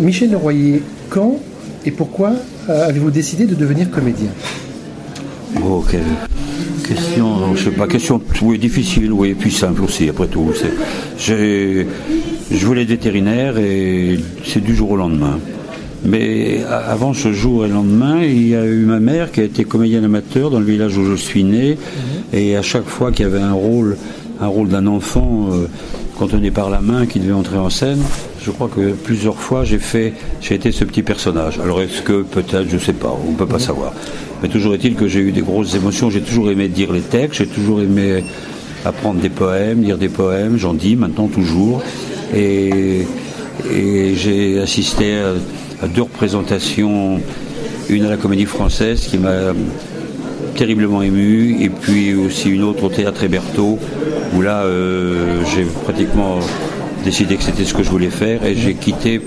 Michel Leroyer, quand et pourquoi euh, avez-vous décidé de devenir comédien? Oh, quelle question, je sais pas, question oui, difficile, oui, puis simple aussi, après tout. Je voulais être vétérinaire et c'est du jour au lendemain. Mais avant ce jour et le lendemain, il y a eu ma mère qui a été comédienne amateur dans le village où je suis né. Mhm. Et à chaque fois qu'il y avait un rôle, un rôle d'un enfant euh, contenu par la main qui devait entrer en scène, je crois que plusieurs fois j'ai fait, j'ai été ce petit personnage. Alors est-ce que peut-être, je ne sais pas, on ne peut pas mhm. savoir. Mais toujours est-il que j'ai eu des grosses émotions. J'ai toujours aimé dire les textes, j'ai toujours aimé apprendre des poèmes, lire des poèmes. J'en dis maintenant toujours. Et, et j'ai assisté à deux représentations, une à la Comédie Française qui m'a terriblement ému, et puis aussi une autre au Théâtre Héberto, où là euh, j'ai pratiquement décidé que c'était ce que je voulais faire, et j'ai quitté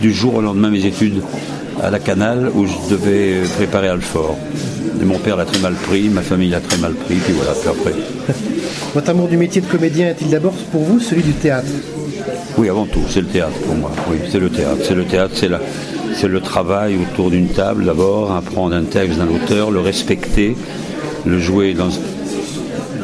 du jour au lendemain mes études à la Canale, où je devais préparer Alfort. Et mon père l'a très mal pris, ma famille l'a très mal pris, puis voilà, puis après. Votre amour du métier de comédien est-il d'abord pour vous celui du théâtre? Oui, avant tout, c'est le théâtre pour moi. Oui, c'est le théâtre. C'est le théâtre, c'est la, c'est le travail autour d'une table d'abord, apprendre un texte d'un auteur, le respecter, le jouer dans...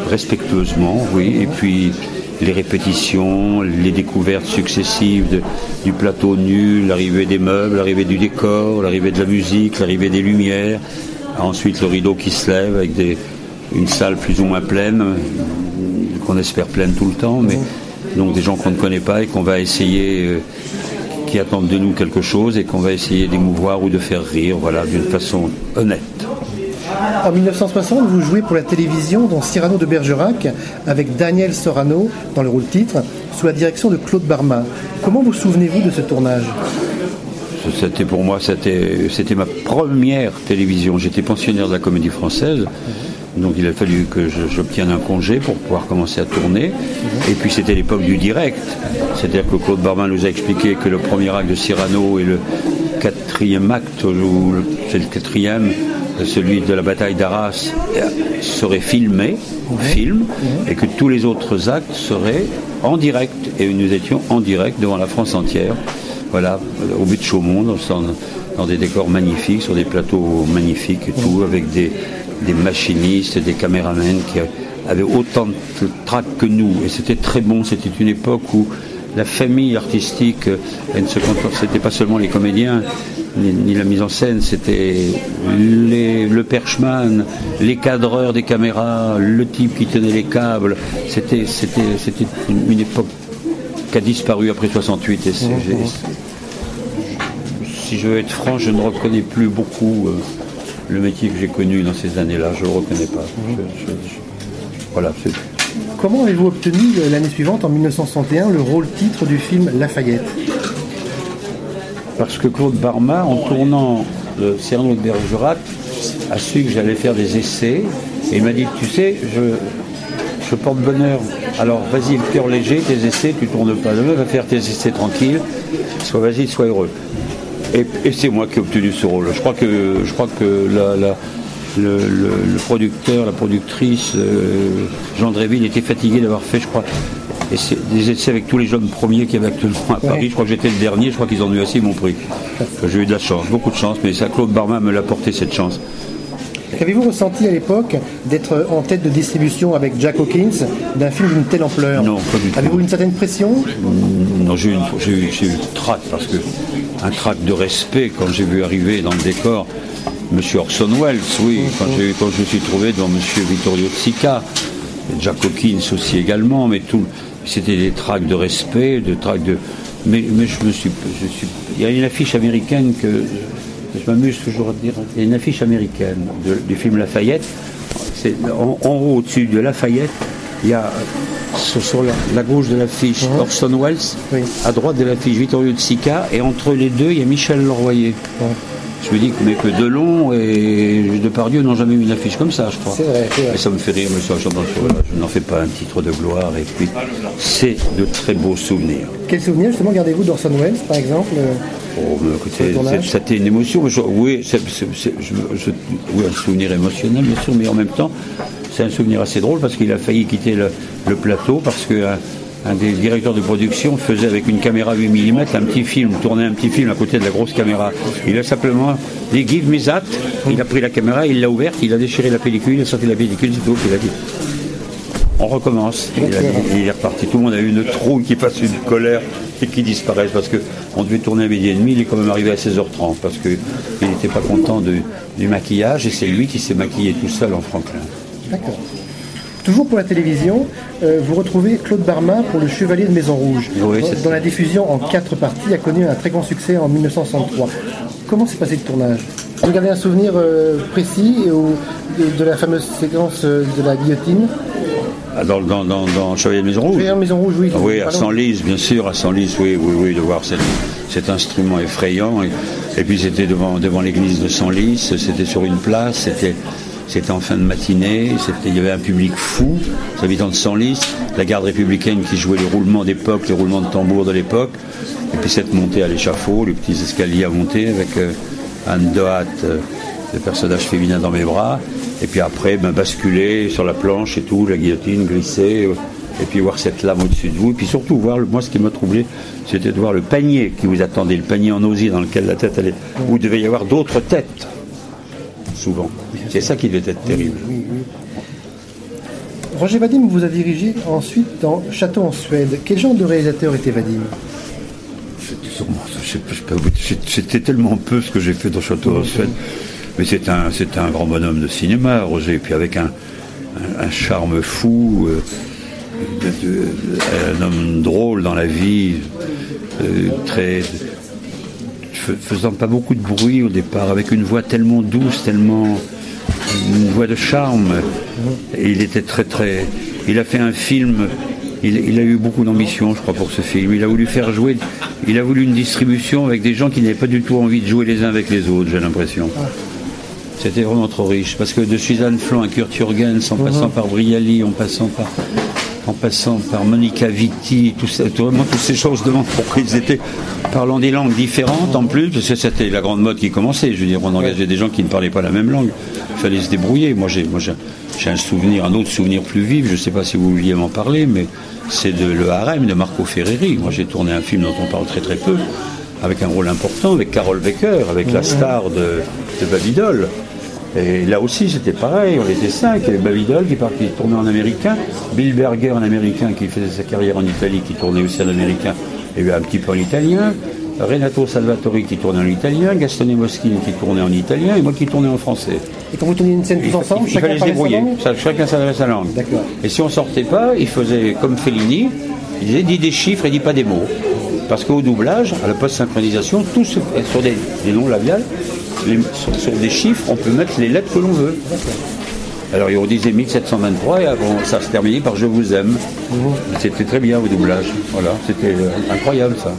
respectueusement, oui, et puis les répétitions, les découvertes successives du plateau nu, l'arrivée des meubles, l'arrivée du décor, l'arrivée de la musique, l'arrivée des lumières, ensuite le rideau qui se lève avec une salle plus ou moins pleine, qu'on espère pleine tout le temps, mais donc des gens qu'on ne connaît pas et qu'on va essayer euh, qui attendent de nous quelque chose et qu'on va essayer d'émouvoir ou de faire rire, voilà, d'une façon honnête. En 1960, vous jouez pour la télévision dans Cyrano de Bergerac avec Daniel Sorano dans le rôle titre, sous la direction de Claude Barma. Comment vous souvenez-vous de ce tournage? C'était pour moi, c'était ma première télévision. J'étais pensionnaire de la Comédie Française. Donc il a fallu que j'obtienne un congé pour pouvoir commencer à tourner. Et puis c'était l'époque du direct. C'est-à-dire que Claude Barmin nous a expliqué que le premier acte de Cyrano et le quatrième acte, ou c'est le quatrième, celui de la bataille d'Arras, serait filmé, film, et que tous les autres actes seraient en direct. Et nous étions en direct devant la France entière, voilà, au but de Chaumont, dans, dans des décors magnifiques, sur des plateaux magnifiques et tout, avec des, des machinistes, des caméramens qui avaient autant de trac que nous. Et c'était très bon. C'était une époque où la famille artistique, elle ne se c'était pas seulement les comédiens, ni, la mise en scène, c'était le perchman, les cadreurs des caméras, le type qui tenait les câbles. C'était, c'était une, époque qui a disparu après 68. Et si je veux être franc, je ne reconnais plus beaucoup. Euh, le métier que j'ai connu dans ces années-là, je ne le reconnais pas. voilà, Comment avez-vous obtenu euh, l'année suivante, en 1961, le rôle titre du film Lafayette? Parce que Claude Barma, en tournant le Cyrano de Bergerac, a su que j'allais faire des essais. Et il m'a dit, tu sais, je, je porte bonheur. Alors vas-y, le cœur léger, tes essais, tu tournes pas demain, va faire tes essais tranquilles. Sois vas-y, sois heureux. Et, c'est moi qui ai obtenu ce rôle. Je crois que, je crois que le, producteur, la productrice, euh, Jean Dréville était fatigué d'avoir fait, je crois, des essais avec tous les jeunes premiers qu'il y avait actuellement à Paris. Je crois que j'étais le dernier, je crois qu'ils ont eu assez mon prix. J'ai eu de la chance, beaucoup de chance, mais ça, Claude Barma me l'a porté cette chance. Qu'avez-vous ressenti à l'époque d'être en tête de distribution avec Jack Hawkins d'un film d'une telle ampleur? Non, pas du tout. Avez-vous une certaine pression? J'ai eu, trac parce que un trac de respect quand j'ai vu arriver dans le décor Monsieur Orson Welles, oui, quand, je me suis trouvé devant Monsieur Vittorio Sica, Jack Hawkins aussi également, mais tout, c'était des tracts de respect, de tracts de. Mais, mais je me suis, je suis. Il y a une affiche américaine que je m'amuse toujours à dire. Il y a une affiche américaine du film Lafayette. C'est en, haut au-dessus de Lafayette, il y a sur la, gauche de l'affiche uh Orson Welles, à droite de l'affiche Vittorio de Sica, et entre les deux, il y a Michel Leroyer. Je me dis que, mais que Delon et Depardieu n'ont jamais eu une affiche comme ça, je crois. Et ça me fait rire, monsieur Je n'en fais pas un titre de gloire. Et puis, c'est de très beaux souvenirs. Quels souvenirs, justement, gardez-vous d'Orson Welles, par exemple Oh, écoutez, c'était une émotion. oui, c'est, oui, un souvenir émotionnel, bien sûr, mais en même temps, c'est un souvenir assez drôle parce qu'il a failli quitter le, plateau parce que un des directeurs de production faisait avec une caméra 8 mm un petit film, tournait un petit film à côté de la grosse caméra. Il a simplement dit Give me that. Il a pris la caméra, il l'a ouverte, il a déchiré la pellicule, il a sorti la pellicule, c'est tout. Il a dit on recommence. Il, il, est reparti. Tout le monde a eu une trouille qui passe une colère et qui disparaisse parce qu'on devait tourner à midi et demi. Il est quand même arrivé à 16h30 parce qu'il n'était pas content du maquillage et c'est lui qui s'est maquillé tout seul en Franklin. D'accord. Toujours pour la télévision, euh, vous retrouvez Claude Barma pour Le Chevalier de Maison Rouge. Oui, dans, la diffusion en quatre parties, a connu un très grand succès en 1963. Comment s'est passé le tournage? Vous gardez un souvenir euh, précis de, de, la fameuse séquence euh, de la guillotine? Ah, dans, dans, dans, dans, Chevalier de Maison Rouge? Chevalier de Maison Rouge, oui. oui, à Senlis, bien sûr, à Senlis, oui, oui, oui, de voir cet, cet instrument effrayant. Et, et puis c'était devant, devant l'église de Senlis, c'était sur une place, c'était c'était en fin de matinée, il y avait un public fou, les habitants de Senlis, la garde républicaine qui jouait les roulements d'époque, les roulements de tambour de l'époque, et puis cette montée à l'échafaud, les petits escaliers à monter avec euh, Anne Dohat, euh, le personnage féminin dans mes bras, et puis après ben, basculer sur la planche et tout, la guillotine, glisser, euh, et puis voir cette lame au-dessus de vous, et puis surtout voir, moi ce qui m'a troublé, c'était de voir le panier qui vous attendait, le panier en osier dans lequel la tête allait, où il devait y avoir d'autres têtes souvent. C'est ça qui devait être terrible. Roger Vadim vous a dirigé ensuite dans Château en Suède. Quel genre de réalisateur était Vadim? C'était tellement peu ce que j'ai fait dans Château en Suède. Mais c'est un, un grand bonhomme de cinéma, Roger, et puis avec un, un, charme fou, euh, un homme drôle dans la vie, euh, très faisant pas beaucoup de bruit au départ, avec une voix tellement douce, tellement une voix de charme. Et il était très très. Il a fait un film. Il, a eu beaucoup d'ambition, je crois, pour ce film. Il a voulu faire jouer. Il a voulu une distribution avec des gens qui n'avaient pas du tout envie de jouer les uns avec les autres, j'ai l'impression. C'était vraiment trop riche. Parce que de Suzanne Flan à Kurt Jürgens, en passant par Briali, en passant par en passant par Monica Vitti, tout ça, vraiment toutes ces choses demandent pourquoi ils étaient parlant des langues différentes en plus, parce que c'était la grande mode qui commençait. Je veux dire, on engageait des gens qui ne parlaient pas la même langue. Il fallait se débrouiller. Moi, j'ai, moi, j'ai un souvenir, un autre souvenir plus vif. Je ne sais pas si vous vouliez m'en parler, mais c'est de Le Harem de Marco Ferreri. Moi, j'ai tourné un film dont on parle très très peu, avec un rôle important, avec Carol Becker, avec la star de, de. Et là aussi, c'était pareil, on était cinq. Il y avait Babydol qui, qui tournait en américain, Bill Berger en américain qui faisait sa carrière en Italie, qui tournait aussi en américain, et un petit peu en italien, Renato Salvatori qui tournait en italien, Gastone Moschini qui tournait en italien, et moi qui tournais en français. Et quand vous tourniez une scène tous ensemble, il, chacun fallait se débrouiller. chacun s'adresse sa langue. Et si on sortait pas, il faisait comme Fellini, il disait dit des chiffres et dit pas des mots. Parce qu'au doublage, à la post-synchronisation, fait sur des, des noms labiales sur, des chiffres, on peut mettre les lettres que l'on veut. Alors on disait 1723 et avant, ça se terminait par Je vous aime. C'était très bien au doublage. Voilà, c'était euh, incroyable ça.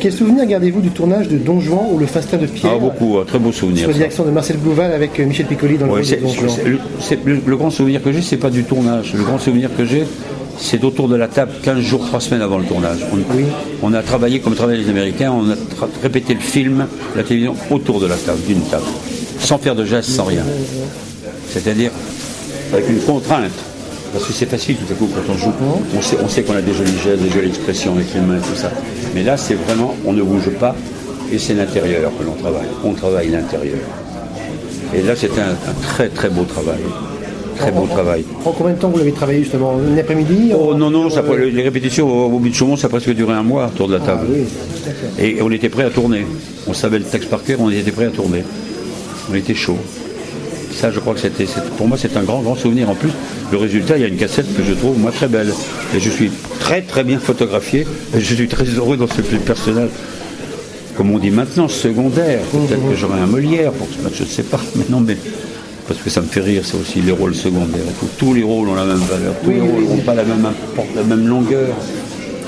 Quel souvenir gardez-vous du tournage de Don Juan ou Le Fastin de Pierre? Ah, beaucoup, très beau souvenir. Sur la direction de Marcel Blouval avec euh, Michel Piccoli dans le rôle de Don Juan. Le, le, grand souvenir que j'ai, c'est pas du tournage. Le grand souvenir que j'ai, c'est autour de la table 15 jours, 3 semaines avant le tournage. On, a travaillé comme travaillent les Américains, on a répété le film, la télévision, autour de la table, d'une table, sans faire de gestes, sans rien. C'est-à-dire avec une contrainte. Parce que c'est facile tout à coup quand on joue, on sait, on sait qu'on a des jolis gestes, des jolies expressions avec les mains et tout ça. Mais là, c'est vraiment, on ne bouge pas et c'est l'intérieur que l'on travaille. On travaille l'intérieur. Et là, c'était un très très beau travail très beau travail. En combien de temps vous l'avez travaillé justement Une après-midi Oh non, non, ça, les répétitions au, bout de Chaumont, ça a presque duré un mois autour de la table. Ah et on était prêt à tourner. On savait le texte par cœur, on était prêt à tourner. On était chaud. Ça, je crois que c'était, pour moi, c'est un grand, grand souvenir. En plus, le résultat, il y a une cassette que je trouve, moi, très belle. Et je suis très, très bien photographié. Et je suis très heureux dans ce personnage comme on dit maintenant, secondaire. Peut-être que j'aurai un Molière pour ce match, je ne sais pas. Mais non, mais parce que ça me fait rire, c'est aussi les rôles secondaires. Tous les rôles ont la même valeur, tous les rôles n'ont pas la même, la même longueur,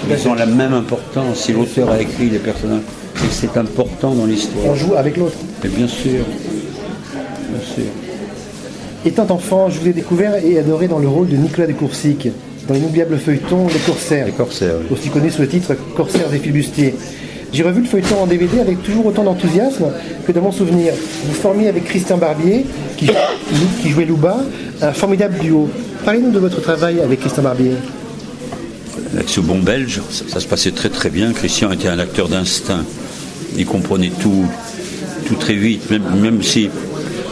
ils ont la même importance. Si l'auteur a écrit les personnages, c'est important dans l'histoire. On joue avec l'autre. Et bien sûr, bien sûr. Étant enfant, je vous ai découvert et adoré dans le rôle de Nicolas de Coursic, dans l'inoubliable feuilleton Les Corsaires. Les Corsaires, Aussi connu sous le titre Corsaires des filibustiers. J'ai revu le feuilleton en DVD avec toujours autant d'enthousiasme que de mon souvenir. Vous formiez avec Christian Barbier, qui, qui jouait Louba, un formidable duo. Parlez-nous de votre travail avec Christian Barbier. avec ce bon belge, ça, se passait très très bien. Christian était un acteur d'instinct. Il comprenait tout, tout très vite, même, même si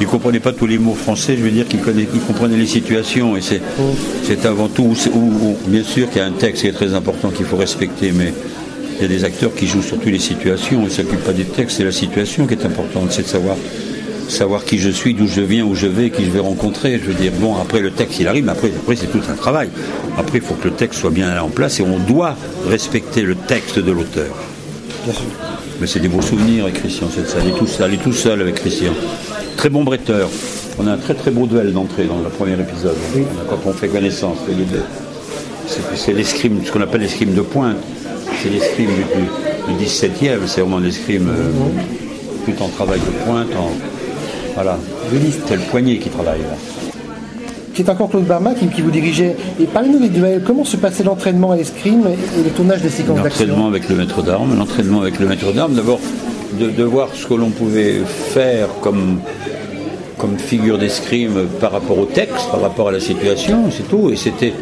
il comprenait pas tous les mots français, je veux dire qu'il comprenait les situations. Et c'est, c'est avant tout, bien sûr qu'il y a un texte qui est très important qu'il faut respecter, mais il y a des acteurs qui jouent sur toutes les situations. Ils ne s'occupent pas des textes, c'est la situation qui est importante, c'est de savoir savoir qui je suis, d'où je viens, où je vais, qui je vais rencontrer. Je veux dire, bon, après le texte, il arrive, mais après, après c'est tout un travail. Après, il faut que le texte soit bien en place et on doit respecter le texte de l'auteur. Mais c'est des beaux souvenirs avec Christian, cette salle. Elle est tout seul, tout seul avec Christian. Très bon bretteur. On a un très très beau duel d'entrée dans le premier épisode. Quand on fait connaissance. C'est l'escrime, ce qu'on appelle l'escrime de pointe. C'est l'escrime du, 17e. C'est vraiment l'escrime euh, tout en travail de pointe. En, voilà. C'est le poignet qui travaille là. C'est encore Claude Barma qui, vous dirigeait. Et parlez-nous des duels. Comment se passait l'entraînement à l'escrime et le tournage des séquences d'action? L'entraînement avec le maître d'armes. L'entraînement avec le maître d'armes. D'abord, de, voir ce que l'on pouvait faire comme, comme figure d'escrime par rapport au texte, par rapport à la situation, c'est tout. Et, c'était,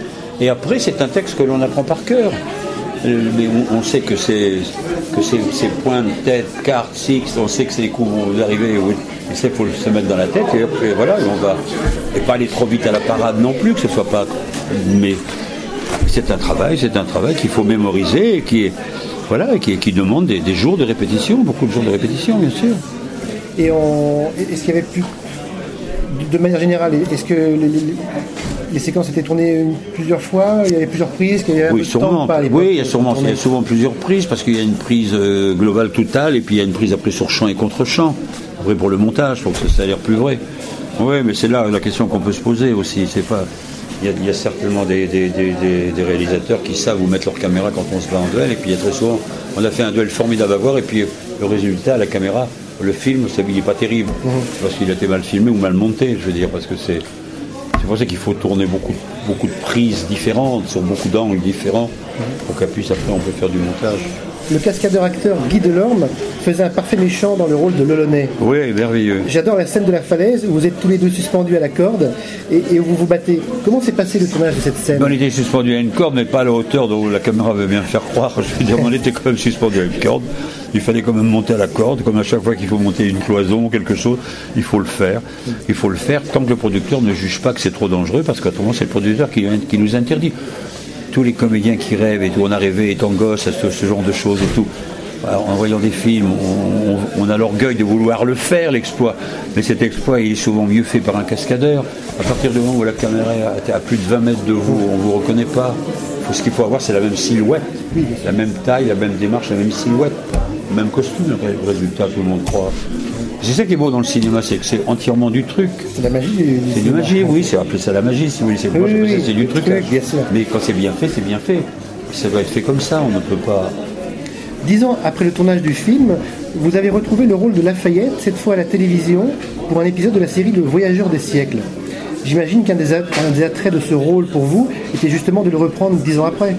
et après, c'est un texte que l'on apprend par cœur. Mais on, sait que c'est que ces, points de tête, cartes, six, on sait que c'est les coups vont arriver. Oui. Il faut se mettre dans la tête et voilà, on va et pas aller trop vite à la parade non plus, que ce soit pas. Mais c'est un travail, c'est un travail qu'il faut mémoriser et qui voilà, qui, demande des, jours de répétition, beaucoup de jours de répétition, bien sûr. Et est-ce qu'il y avait plus, de manière générale, est-ce que les, séquences étaient tournées plusieurs fois Il y avait plusieurs prises Oui, sûrement. oui, il y a sûrement, il y a souvent plusieurs prises parce qu'il y a une prise euh, globale totale et puis il y a une prise après sur champ et contre champ. Après pour le montage, pour que ça ait l'air plus vrai. Oui, mais c'est là la question qu'on peut se poser aussi. C'est pas il y, a, certainement des, réalisateurs qui savent où mettre leur caméra quand on se bat en duel. Et puis il y a très souvent, on a fait un duel formidable à voir, et puis le résultat, la caméra, le film, il n'est pas terrible. Mhm. Parce qu'il a été mal filmé ou mal monté, je veux dire, parce que c'est. Pour ça qu'il faut tourner beaucoup, beaucoup de prises différentes, sur beaucoup d'angles différents, pour qu'à puisse après on peut faire du montage le cascadeur-acteur Guy Delorme faisait un parfait méchant dans le rôle de Lolonais. Oui, merveilleux. J'adore la scène de la falaise où vous êtes tous les deux suspendus à la corde et, où vous vous battez. Comment s'est passé le tournage de cette scène? On était suspendus à une corde, mais pas à la hauteur dont la caméra veut bien faire croire. Je veux dire, on était quand même suspendus à une corde. Il fallait quand même monter à la corde, comme à chaque fois qu'il faut monter une cloison ou quelque chose, il faut le faire. Il faut le faire tant que le producteur ne juge pas que c'est trop dangereux, parce qu'autrement c'est le producteur qui, qui nous interdit tous les comédiens qui rêvent et tout, on a rêvé étant gosse à ce, genre de choses et tout. en voyant des films, on, a l'orgueil de vouloir le faire, l'exploit. Mais cet exploit, il est souvent mieux fait par un cascadeur. À partir du moment où la caméra est à plus de 20 mètres de vous, on ne vous reconnaît pas. Ce qu'il faut avoir, c'est la même silhouette, la même taille, la même démarche, la même silhouette, même costume, résultat, tout le monde croit. C'est ça qui est beau dans le cinéma, c'est que c'est entièrement du truc. C'est la magie. C'est du magie, oui, c'est appelé ça la magie, si vous voulez. C'est du truc. Mais quand c'est bien fait, c'est bien fait. Ça doit être fait comme ça, on ne peut pas. Dix ans après le tournage du film, vous avez retrouvé le rôle de Lafayette, cette fois à la télévision, pour un épisode de la série Le Voyageur des siècles. J'imagine qu'un des, des, attraits de ce rôle pour vous était justement de le reprendre dix ans après.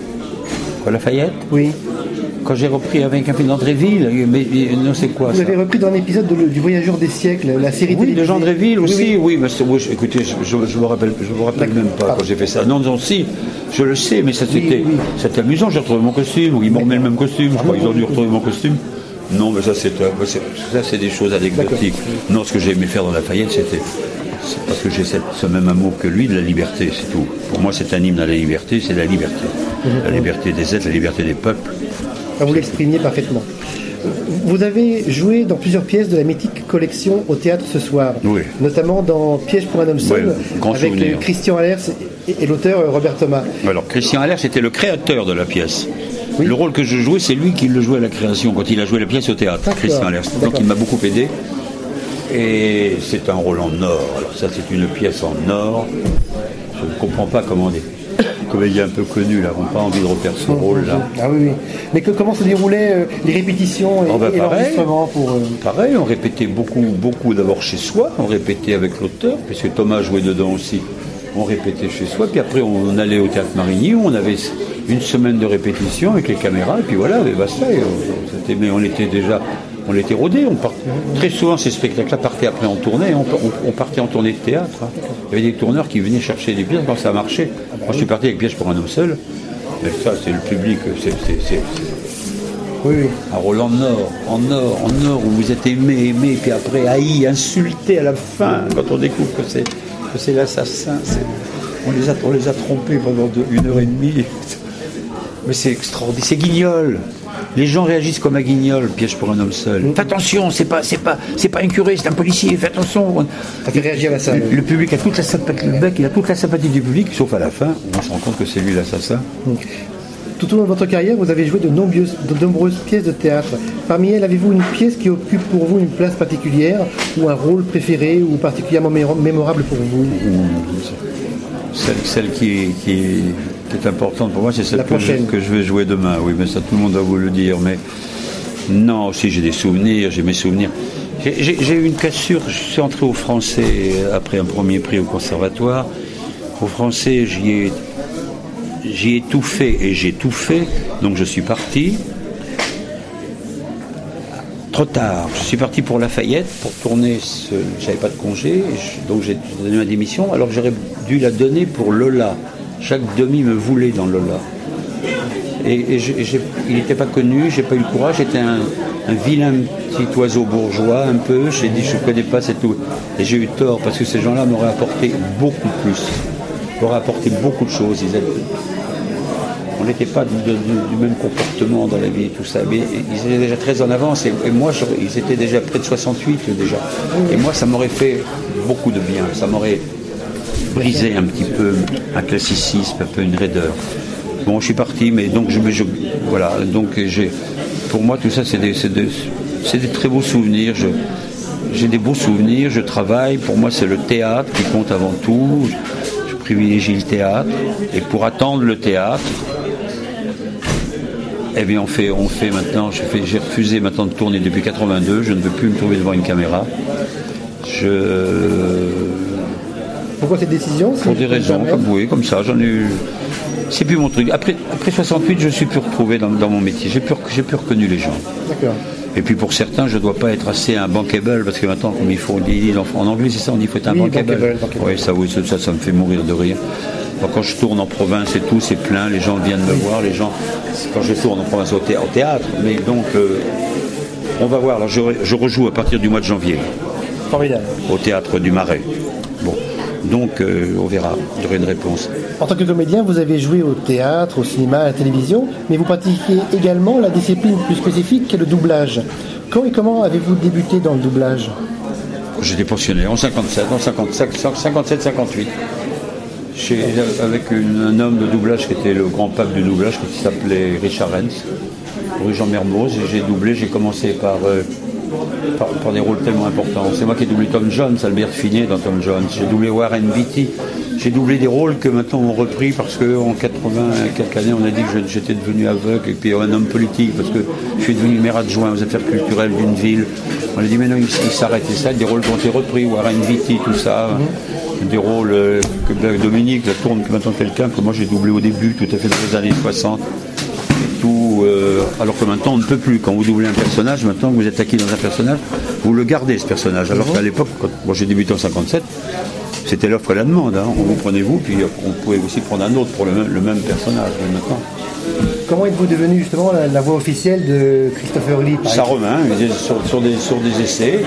Quoi, Lafayette? Oui quand j'ai repris avec un film d'Andréville, mais, non c'est quoi Vous avez repris dans un épisode du Voyageur des siècles, la série oui, de Jean Dréville aussi, oui, mais écoutez, je ne me rappelle, je me rappelle même pas quand j'ai fait ça. Non, non, si, je le sais, mais ça c'était amusant, j'ai retrouvé mon costume, ou ils m'ont remis le même costume, je crois qu'ils ont dû retrouver mon costume. Non, mais ça c'est ça c'est des choses anecdotiques. Non, ce que j'ai aimé faire dans la Fayette, c'était parce que j'ai ce même amour que lui de la liberté, c'est tout. Pour moi, c'est un hymne à la liberté, c'est la liberté. La liberté des êtres, la liberté des peuples, vous l'exprimiez parfaitement. Vous avez joué dans plusieurs pièces de la mythique collection au théâtre ce soir, notamment dans Piège pour un homme seul, avec Christian Allers et, l'auteur Robert Thomas. Alors Christian Allers était le créateur de la pièce. Le rôle que je jouais, c'est lui qui le jouait à la création, quand il a joué la pièce au théâtre, Christian Allers. Donc il m'a beaucoup aidé. Et c'est un rôle en or. Alors ça, c'est une pièce en or. Je ne comprends pas comment est comédien un peu connu, là, n'ont pas envie de refaire ce rôle-là. Ah oui, oui. Mais comment se déroulaient euh, les répétitions et, oh, bah, l'enregistrement pour... Euh, pareil, on répétait beaucoup, beaucoup d'abord chez soi, on répétait avec l'auteur, puisque Thomas jouait dedans aussi. On répétait chez soi, puis après on allait au théâtre Marigny où on avait une semaine de répétition avec les caméras, et puis voilà, et basta. mais on était déjà on l'était rodé. On Très souvent, ces spectacles-là partaient après en tournée. On, partait en tournée de théâtre. Hein. Il y avait des tourneurs qui venaient chercher des pièces quand ça marchait. Moi, je suis parti avec pièces pour un homme seul. Mais ça, c'est le public, c'est c'est- c'est- Oui, oui. un rôle en or, en or, en or, où vous êtes aimé, aimé, puis après haï, insulté à la fin, quand on découvre que c'est que c'est l'assassin. c'est- On les, a, on les a trompés pendant deux- une heure et demie. Mais c'est extraordinaire. C'est Guignol. Les gens réagissent comme à Guignol, piège pour un homme seul. Fais attention, c'est pas, c'est pas, c'est pas un curé, c'est un policier. Fais attention. Ça fait réagir la salle. Le, le public a toute la sympathie, le mec, il a toute la sympathie du public, sauf à la fin, on se rend compte que c'est lui l'assassin. Tout au long de votre carrière, vous avez joué de nombreuses, de nombreuses pièces de théâtre. Parmi elles, avez-vous une pièce qui occupe pour vous une place particulière ou un rôle préféré ou particulièrement mémorable pour vous? Celle, celle qui, qui, qui est importante pour moi, c'est celle que je, que je vais jouer demain. Oui, mais ça, tout le monde va vous le dire. Mais non, si j'ai des souvenirs, j'ai mes souvenirs. J'ai- eu une cassure. Je suis entré au français après un premier prix au conservatoire. Au français, j'y ai, j'y ai tout fait et j'ai tout fait. Donc je suis parti. Trop tard. Je suis parti pour Lafayette pour tourner. Ce... J'avais pas de congé, donc j'ai donné ma démission. Alors que j'aurais dû la donner pour Lola. Chaque demi me voulait dans Lola. Et, il n'était pas connu, j'ai pas eu le courage. J'étais un, vilain petit oiseau bourgeois, un peu. J'ai dit je connais pas, c'est tout. Et j'ai eu tort parce que ces gens-là m'auraient apporté beaucoup plus. M'auraient apporté beaucoup de choses. Ils on n'était pas du, même comportement dans la vie et tout ça, mais ils étaient déjà très en avance et, moi ils étaient déjà près de 68 déjà. Et moi ça m'aurait fait beaucoup de bien, ça m'aurait brisé un petit peu un classicisme, un peu une raideur. Bon, je suis parti, mais donc je, je- voilà, donc j'ai, pour moi tout ça c'est des, c'est des, des très beaux souvenirs. J'ai des beaux souvenirs, je travaille. Pour moi, c'est le théâtre qui compte avant tout. Je privilégie le théâtre. Et pour attendre le théâtre, eh bien, on fait, on fait maintenant. J'ai refusé maintenant de tourner depuis 82. Je ne veux plus me trouver devant une caméra. Je, Pourquoi cette décision si pour des raisons, comme oui, comme ça, j'en ai eu. C'est plus mon truc. Après, après 68, je suis plus retrouvé dans, dans mon métier. J'ai plus, j'ai plus reconnu les gens. D'accord. Et puis pour certains, je ne dois pas être assez un bankable, parce que maintenant, comme il faut, on dit, en anglais, c'est ça, on dit qu'il faut être un Oui, bankable. bankable, bankable. Oui, ça, oui, ça, ça, me fait mourir de rire. Quand je tourne en province et tout, c'est plein, les gens viennent me voir, les gens, quand je tourne en province au, thé- au théâtre, mais donc, euh, on va voir, alors je, je rejoue à partir du mois de janvier, Formidable. au théâtre du Marais. Bon, donc, euh, on verra, j'aurai une réponse. En tant que comédien, vous avez joué au théâtre, au cinéma, à la télévision, mais vous pratiquez également la discipline plus spécifique qu'est le doublage. Quand et comment avez-vous débuté dans le doublage? J'étais pensionnaire en 57, en 55, 57, 58. Chez- avec une- un homme de doublage qui était le grand pape du doublage, qui s'appelait Richard Renz, rue Jean Mermoz. Et j'ai doublé, j'ai commencé par, euh, par, par des rôles tellement importants. C'est moi qui ai doublé Tom Jones, Albert Finet dans Tom Jones. J'ai doublé Warren Beatty. J'ai doublé des rôles que maintenant on repris parce qu'en 80 et quelques années, on a dit que j'étais devenu aveugle et puis un homme politique parce que je suis devenu maire adjoint aux affaires culturelles d'une ville. On a dit, mais non, il, il s'arrête. Et ça, des rôles qui ont été repris, Warren Beatty, tout ça. Des rôles euh, que ben, Dominique la tourne que maintenant quelqu'un que moi j'ai doublé au début, tout à fait dans les années 60. Euh, alors que maintenant on ne peut plus. Quand vous doublez un personnage, maintenant que vous êtes acquis dans un personnage, vous le gardez ce personnage. Alors qu'à l'époque, quand moi j'ai débuté en 57, c'était l'offre et la demande. hein. On vous prenez vous, puis on pouvait aussi prendre un autre pour le même, le même personnage. Mais maintenant, Comment êtes-vous devenu justement la, la voix officielle de Christopher Lee Saint-Romain, sur, sur des, sur des essais.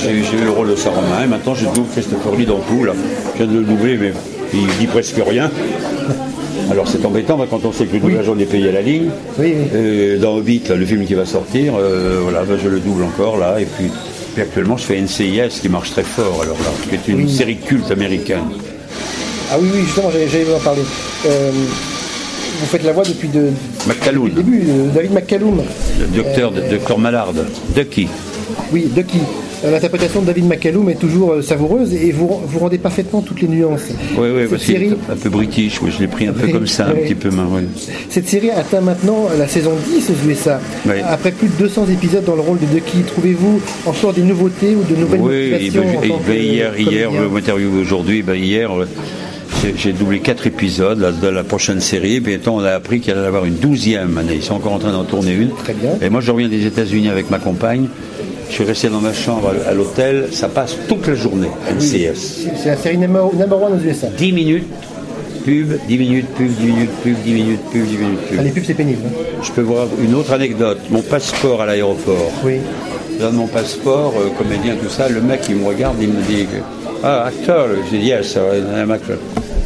J'ai eu le rôle de Saint-Romain. Et maintenant, je double Christopher Lee dans tout. Là. Je viens de le doubler, mais il dit presque rien. Alors c'est embêtant quand on sait que le doublage on est payé à la ligne. Oui, oui. Euh, dans Hobbit, là, le film qui va sortir, euh, voilà, ben, je le double encore là. Et puis, puis actuellement, je fais NCIS qui marche très fort. Alors là, qui est une série culte américaine. Ah oui, oui, justement, j'allais vous en parler. Euh, vous faites la voix depuis de, le début, de David McCallum. le docteur, docteur Mallard, Ducky. Oui, Ducky. Euh, L'interprétation de David McCallum est toujours euh, savoureuse et vous, vous rendez parfaitement toutes les nuances. Oui, oui, cette, série, un peu british. Oui, je l'ai pris un peu Oui, comme ça, un petit peu. main, oui. cette série atteint maintenant la saison 10 aux USA. Après plus de 200 épisodes dans le rôle de Ducky, trouvez-vous encore des nouveautés ou de nouvelles Oui, motivations ben, en il- tant ben, hier, hier, comédien? vous m'interviewez aujourd'hui, ben, hier, euh, j'ai- doublé quatre épisodes là, de la prochaine série, et bientôt on a appris qu'il allait y avoir une douzième année. Ils sont encore en train d'en tourner une. Très bien. Et moi, je reviens des États-Unis avec ma compagne. Je suis resté dans ma chambre à, l'hôtel. Ça passe toute la journée, NCS. C'est la série number, one aux USA. 10 minutes, pub, 10 minutes pub, 10 minutes pub, 10 minutes pub, 10 minutes pub. Ah, les pubs, c'est pénible. hein. Je peux voir une autre anecdote. Mon passeport à l'aéroport. Oui. Je donne mon passeport, euh, comédien, tout ça. Le mec, il me regarde, il me dit Ah, acteur J'ai dit Yes, I'm actor.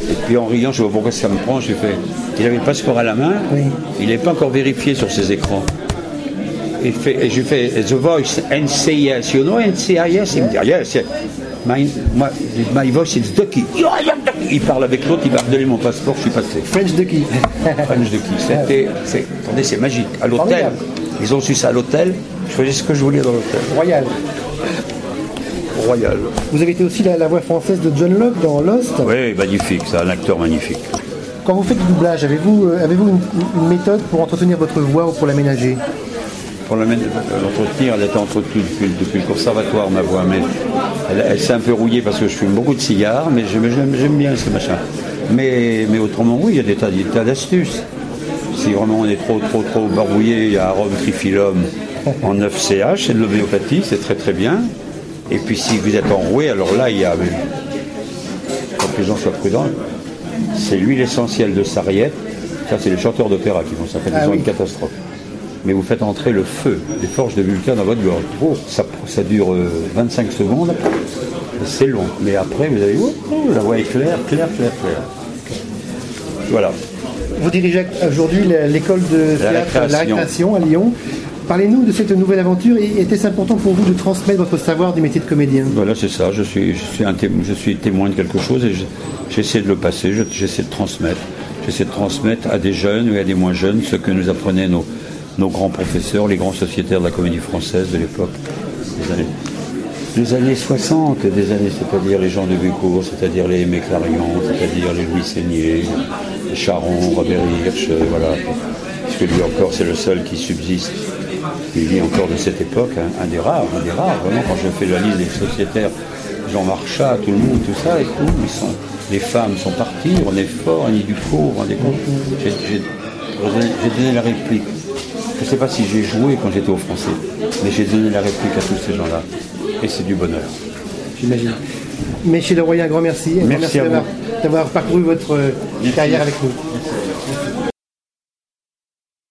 Et puis en riant, je pas pourquoi ça me prend, j'ai fait. Il avait le passeport à la main, Oui. il n'est pas encore vérifié sur ses écrans. Et, fait, et je fais The Voice NCIS, you know NCIS Il me dit Yes, yes. My, my, my voice is Ducky. Il parle avec l'autre, il va redonner mon passeport, je suis passé. French Ducky. French Ducky. C'était, c'est, attendez, c'est magique. À l'hôtel, ils ont su ça à l'hôtel. Je faisais ce que je voulais dans l'hôtel. Royal. Royal. Vous avez été aussi la, la voix française de John Locke dans Lost. Oui, magnifique, c'est un acteur magnifique. Quand vous faites du doublage, avez-vous euh, avez-vous une, une méthode pour entretenir votre voix ou pour l'aménager? Pour mène- l'entretenir, elle était entretenue depuis, depuis le conservatoire, ma voix, mais elle, elle s'est un peu rouillée parce que je fume beaucoup de cigares, mais j'aime, bien ce machin. Mais, mais autrement, oui, il y a des tas, d'astuces. Si vraiment on est trop, trop, trop barbouillé, il y a arôme triphyllum en 9 CH, c'est de l'homéopathie, c'est très très bien. Et puis si vous êtes enroué, alors là, il y a. Faut que les gens soient prudents. C'est l'huile essentielle de sarriette. Ça, c'est les chanteurs d'opéra qui font ça. Ah oui. une catastrophe. Mais vous faites entrer le feu, les forges de Vulcain dans votre gorge. Oh, ça, ça dure euh, 25 secondes. C'est long. Mais après, vous avez. oh, la voix est claire, claire, claire, claire. Voilà. Vous dirigez aujourd'hui la- l'école de La théâtre La Récréation. Récréation à Lyon. Parlez-nous de cette nouvelle aventure était-ce important pour vous de transmettre votre savoir du métier de comédien Voilà, c'est ça. Je suis, je, suis un témoin, je suis témoin de quelque chose et je- j'essaie de le passer, je- j'essaie de transmettre. J'essaie de transmettre à des jeunes et à des moins jeunes ce que nous apprenaient nos, nos grands professeurs, les grands sociétaires de la comédie française de l'époque, des années, des années 60, des années, c'est-à-dire les gens de Bucourt, c'est-à-dire les Aimé c'est-à-dire les Louis Seigné, les Charon, Robert Hirsch, euh, voilà. Puisque lui encore, c'est le seul qui subsiste. Il vit encore de cette époque, hein, un des rares, un des rares, vraiment, quand je fais la liste des sociétaires, Jean Marchat, tout le monde, tout ça, et tout, les femmes sont parties, René Fort, Annie Ducourt, vous vous rendez compte J'ai j'ai- j'ai donné la réplique. Je ne sais pas si j'ai joué quand j'étais au français, mais j'ai donné la réplique à tous ces gens-là. Et c'est du bonheur. J'imagine. Un grand merci. Un grand Merci d'avoir vous. d'avoir parcouru votre euh, carrière avec nous. Merci.